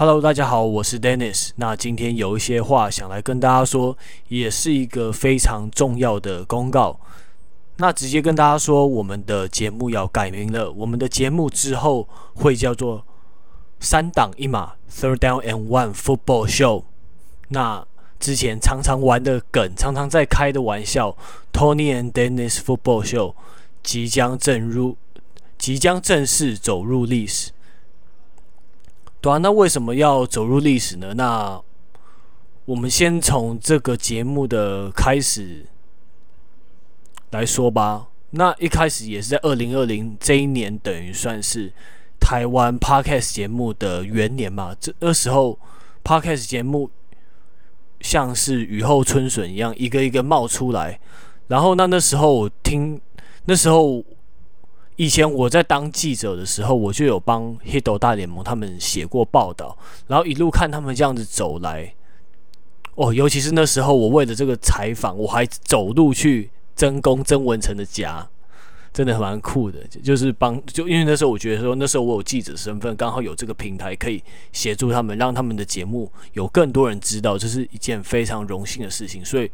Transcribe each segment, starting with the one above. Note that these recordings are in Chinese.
Hello，大家好，我是 Dennis。那今天有一些话想来跟大家说，也是一个非常重要的公告。那直接跟大家说，我们的节目要改名了。我们的节目之后会叫做三档一码 （Third Down and One Football Show）。那之前常常玩的梗，常常在开的玩笑，Tony and Dennis Football Show 即将正入，即将正式走入历史。对啊，那为什么要走入历史呢？那我们先从这个节目的开始来说吧。那一开始也是在二零二零这一年，等于算是台湾 Podcast 节目的元年嘛。这那时候 Podcast 节目像是雨后春笋一样，一个一个冒出来。然后那那时候我听，那时候。以前我在当记者的时候，我就有帮 Hito 大联盟他们写过报道，然后一路看他们这样子走来，哦，尤其是那时候我为了这个采访，我还走路去曾公曾文成的家，真的蛮酷的，就是帮就因为那时候我觉得说那时候我有记者身份，刚好有这个平台可以协助他们，让他们的节目有更多人知道，这是一件非常荣幸的事情，所以。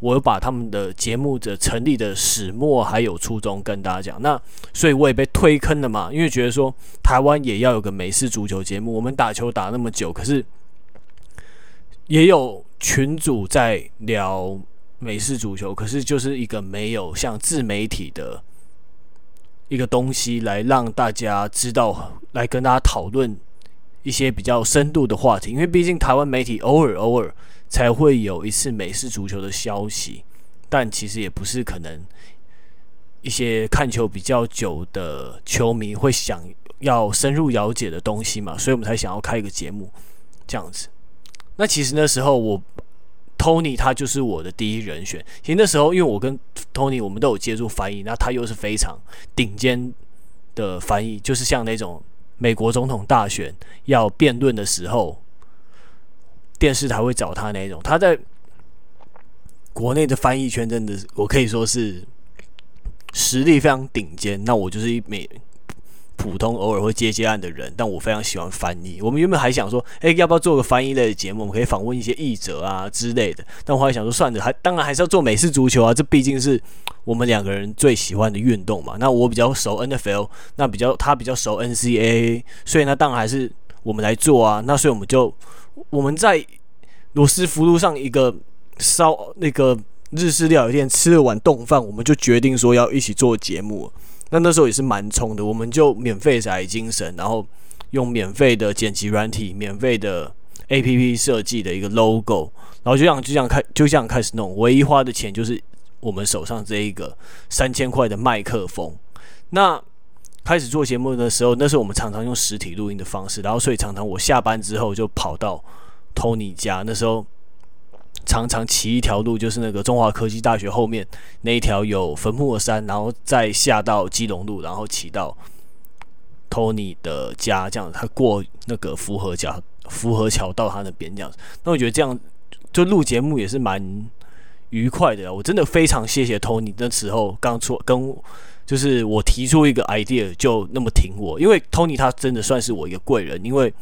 我把他们的节目的成立的始末还有初衷跟大家讲，那所以我也被推坑了嘛，因为觉得说台湾也要有个美式足球节目，我们打球打那么久，可是也有群主在聊美式足球，可是就是一个没有像自媒体的一个东西来让大家知道，来跟大家讨论一些比较深度的话题，因为毕竟台湾媒体偶尔偶尔。才会有一次美式足球的消息，但其实也不是可能一些看球比较久的球迷会想要深入了解的东西嘛，所以我们才想要开一个节目这样子。那其实那时候我 Tony 他就是我的第一人选。其实那时候因为我跟 Tony 我们都有接触翻译，那他又是非常顶尖的翻译，就是像那种美国总统大选要辩论的时候。电视台会找他那种，他在国内的翻译圈真的，我可以说是实力非常顶尖。那我就是一枚普通偶尔会接接案的人，但我非常喜欢翻译。我们原本还想说，哎，要不要做个翻译类的节目？我们可以访问一些译者啊之类的。但我后来想说，算了，还当然还是要做美式足球啊，这毕竟是我们两个人最喜欢的运动嘛。那我比较熟 NFL，那比较他比较熟 NCAA，所以那当然还是我们来做啊。那所以我们就。我们在罗斯福路上一个烧那个日式料理店吃了碗冻饭，我们就决定说要一起做节目。那那时候也是蛮冲的，我们就免费载精神，然后用免费的剪辑软体、免费的 APP 设计的一个 logo，然后就这样就这样开就这样开始弄。唯一花的钱就是我们手上这一个三千块的麦克风。那开始做节目的时候，那时候我们常常用实体录音的方式，然后所以常常我下班之后就跑到 Tony 家。那时候常常骑一条路，就是那个中华科技大学后面那一条有坟墓的山，然后再下到基隆路，然后骑到 Tony 的家，这样他过那个福和桥，福和桥到他那边这样。那我觉得这样就录节目也是蛮愉快的。我真的非常谢谢 Tony 那时候刚出跟。就是我提出一个 idea 就那么挺我，因为 Tony 他真的算是我一个贵人，因为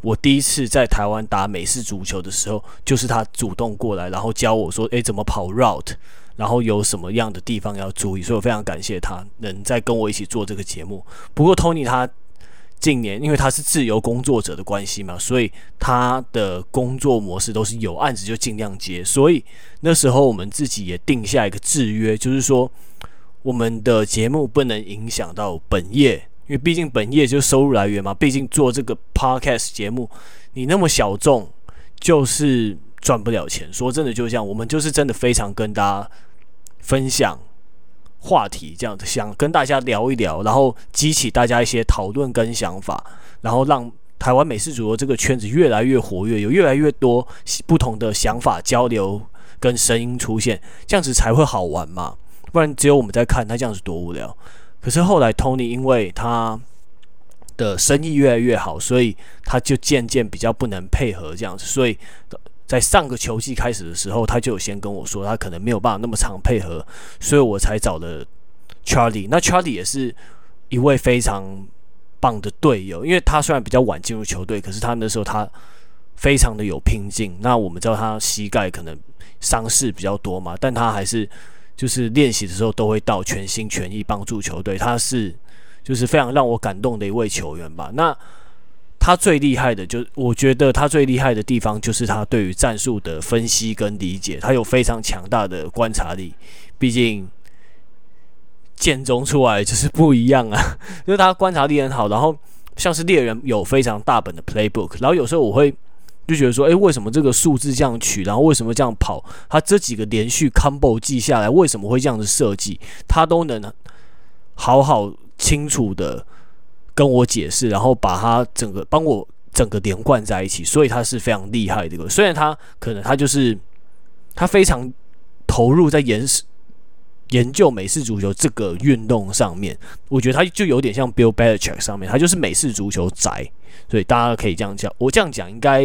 我第一次在台湾打美式足球的时候，就是他主动过来，然后教我说，诶，怎么跑 route，然后有什么样的地方要注意，所以我非常感谢他能在跟我一起做这个节目。不过 Tony 他近年因为他是自由工作者的关系嘛，所以他的工作模式都是有案子就尽量接，所以那时候我们自己也定下一个制约，就是说。我们的节目不能影响到本业，因为毕竟本业就是收入来源嘛。毕竟做这个 podcast 节目，你那么小众，就是赚不了钱。说真的，就像，我们就是真的非常跟大家分享话题，这样子想跟大家聊一聊，然后激起大家一些讨论跟想法，然后让台湾美式主播这个圈子越来越活跃，有越来越多不同的想法交流跟声音出现，这样子才会好玩嘛。不然只有我们在看，他这样子多无聊。可是后来 Tony 因为他的生意越来越好，所以他就渐渐比较不能配合这样子。所以在上个球季开始的时候，他就有先跟我说，他可能没有办法那么长配合，所以我才找了 Charlie。那 Charlie 也是一位非常棒的队友，因为他虽然比较晚进入球队，可是他那时候他非常的有拼劲。那我们知道他膝盖可能伤势比较多嘛，但他还是就是练习的时候都会到全心全意帮助球队。他是就是非常让我感动的一位球员吧。那他最厉害的，就是我觉得他最厉害的地方就是他对于战术的分析跟理解，他有非常强大的观察力。毕竟。建中出来就是不一样啊，就是他观察力很好，然后像是猎人有非常大本的 playbook，然后有时候我会就觉得说，诶，为什么这个数字这样取，然后为什么这样跑，他这几个连续 combo 记下来，为什么会这样子设计，他都能好好清楚的跟我解释，然后把他整个帮我整个连贯在一起，所以他是非常厉害的一个。虽然他可能他就是他非常投入在研。研究美式足球这个运动上面，我觉得他就有点像 Bill Belichick 上面，他就是美式足球宅，所以大家可以这样讲。我这样讲应该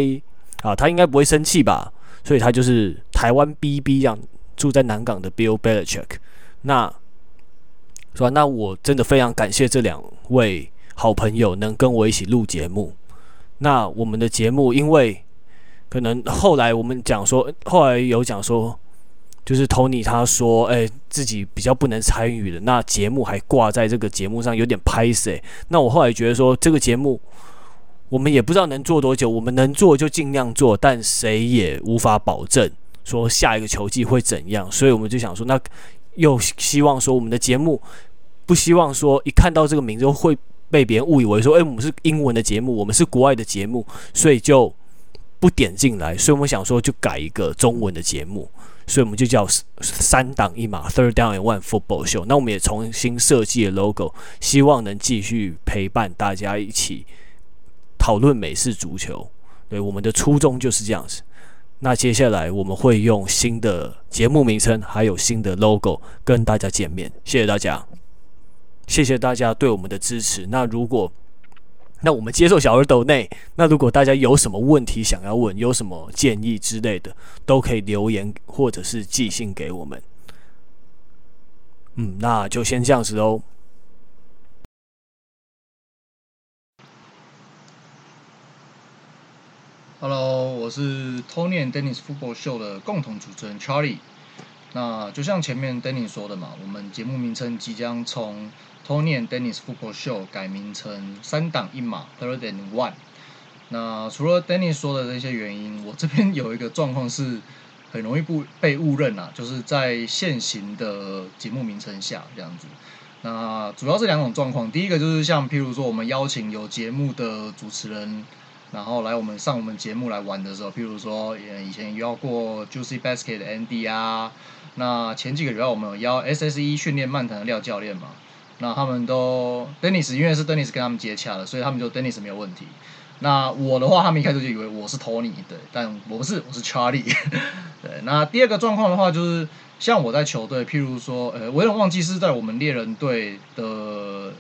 啊，他应该不会生气吧？所以他就是台湾 BB 这样住在南港的 Bill Belichick。那说？那我真的非常感谢这两位好朋友能跟我一起录节目。那我们的节目，因为可能后来我们讲说，后来有讲说。就是 Tony 他说，哎、自己比较不能参与的，那节目还挂在这个节目上，有点拍谢。那我后来觉得说，这个节目我们也不知道能做多久，我们能做就尽量做，但谁也无法保证说下一个球季会怎样。所以我们就想说，那又希望说我们的节目不希望说一看到这个名字会被别人误以为说，哎、我们是英文的节目，我们是国外的节目，所以就不点进来。所以我们想说，就改一个中文的节目。所以我们就叫三档一码 （Third Down and One Football Show）。那我们也重新设计了 logo，希望能继续陪伴大家一起讨论美式足球。对，我们的初衷就是这样子。那接下来我们会用新的节目名称，还有新的 logo 跟大家见面。谢谢大家，谢谢大家对我们的支持。那如果那我们接受小耳朵内。那如果大家有什么问题想要问，有什么建议之类的，都可以留言或者是寄信给我们。嗯，那就先这样子喽。Hello，我是 Tony and Dennis Football Show 的共同主持人 Charlie。那就像前面 Dennis 说的嘛，我们节目名称即将从 Tony and Dennis Football Show 改名成三档一码 Third and One。那除了 Dennis 说的这些原因，我这边有一个状况是很容易不被误认啊，就是在现行的节目名称下这样子。那主要是两种状况，第一个就是像譬如说我们邀请有节目的主持人，然后来我们上我们节目来玩的时候，譬如说以前邀过 Juicy Basket 的 Andy 啊，那前几个礼拜我们邀 SSE 训练漫谈的廖教练嘛。那他们都 Dennis，因为是 Dennis 跟他们接洽的，所以他们就 Dennis 没有问题。那我的话，他们一开始就以为我是 Tony，对，但我不是，我是 Charlie。对，那第二个状况的话，就是像我在球队，譬如说，呃，我有点忘记是在我们猎人队的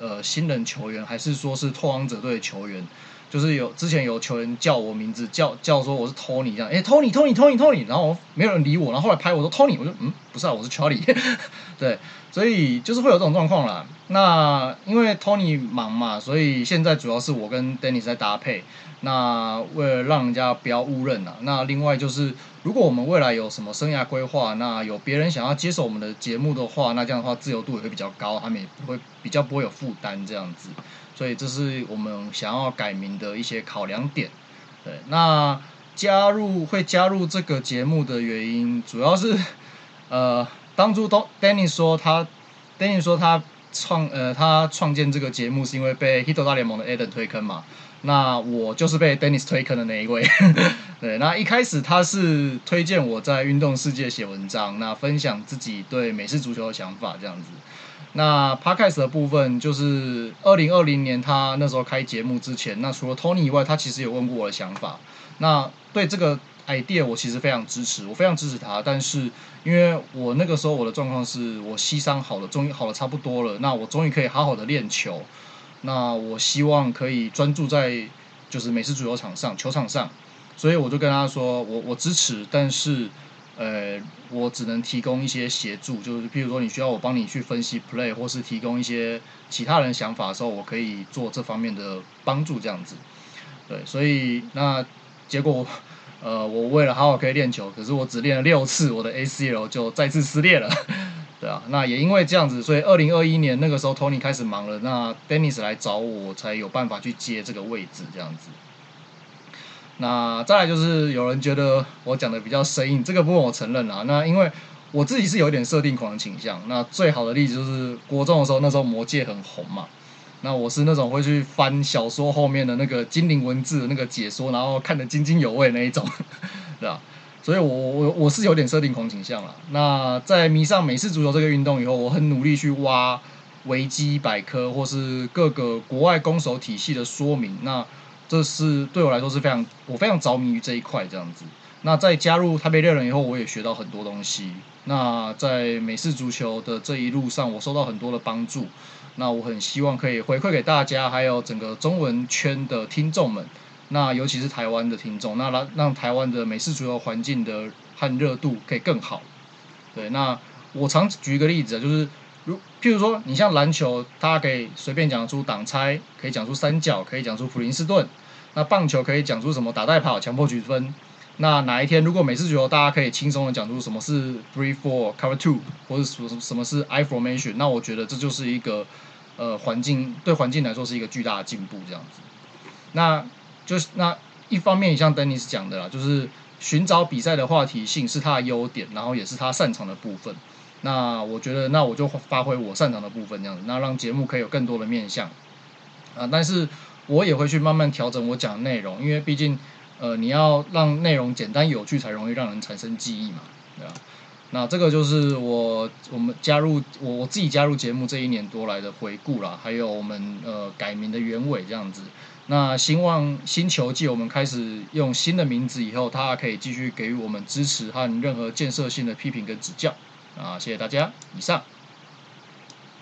呃新人球员，还是说是拓荒者队的球员。就是有之前有球员叫我名字，叫叫说我是 Tony 这样，哎，Tony Tony Tony Tony，然后没有人理我，然后后来拍我说 Tony，我说嗯，不是啊，我是 Charlie，对，所以就是会有这种状况啦。那因为 Tony 忙嘛，所以现在主要是我跟 Dennis 在搭配。那为了让人家不要误认啊，那另外就是如果我们未来有什么生涯规划，那有别人想要接手我们的节目的话，那这样的话自由度也会比较高，他们也不会比较不会有负担这样子。所以这是我们想要改名的一些考量点。对，那加入会加入这个节目的原因，主要是呃，当初都 Danny 说他，Danny 说他创呃他创建这个节目是因为被 Hito 大联盟的 Eden 推坑嘛。那我就是被 Dennis 推坑的那一位。对，那一开始他是推荐我在运动世界写文章，那分享自己对美式足球的想法这样子。那 Podcast 的部分就是二零二零年他那时候开节目之前，那除了 Tony 以外，他其实有问过我的想法。那对这个 idea 我其实非常支持，我非常支持他。但是因为我那个时候我的状况是我膝伤好了，终于好了差不多了，那我终于可以好好的练球。那我希望可以专注在就是美式足球场上球场上，所以我就跟他说我我支持，但是呃，我只能提供一些协助，就是譬如说你需要我帮你去分析 play，或是提供一些其他人想法的时候，我可以做这方面的帮助，这样子。对，所以那结果，呃，我为了好好可以练球，可是我只练了六次，我的 ACL 就再次撕裂了。对啊，那也因为这样子，所以二零二一年那个时候，Tony 开始忙了，那 Dennis 来找我，我才有办法去接这个位置，这样子。那再来就是有人觉得我讲的比较生硬，这个部分我承认啊。那因为我自己是有点设定狂的倾向。那最好的例子就是国中的时候，那时候魔戒很红嘛。那我是那种会去翻小说后面的那个精灵文字的那个解说，然后看得津津有味那一种，对吧？所以我我我是有点设定狂倾向了。那在迷上美式足球这个运动以后，我很努力去挖维基百科或是各个国外攻守体系的说明。那这是对我来说是非常，我非常着迷于这一块这样子。那在加入台北猎人以后，我也学到很多东西。那在美式足球的这一路上，我受到很多的帮助。那我很希望可以回馈给大家，还有整个中文圈的听众们。那尤其是台湾的听众，那让让台湾的美式足球环境的和热度可以更好。对，那我常举一个例子，就是。如譬如说，你像篮球，大家可以随便讲出挡拆，可以讲出三角，可以讲出普林斯顿。那棒球可以讲出什么打带跑、强迫举分。那哪一天如果美式足球，大家可以轻松的讲出什么是 three four cover two，或者什么什么是 I formation，那我觉得这就是一个呃环境对环境来说是一个巨大的进步这样子。那就是那一方面，像 Dennis 讲的啦，就是寻找比赛的话题性是他的优点，然后也是他擅长的部分。那我觉得，那我就发挥我擅长的部分，这样子，那让节目可以有更多的面向啊。但是我也会去慢慢调整我讲的内容，因为毕竟，呃，你要让内容简单有趣，才容易让人产生记忆嘛，对吧？那这个就是我我们加入我我自己加入节目这一年多来的回顾啦，还有我们呃改名的原委这样子。那希望新球季我们开始用新的名字以后，他可以继续给予我们支持和任何建设性的批评跟指教。啊，谢谢大家，以上。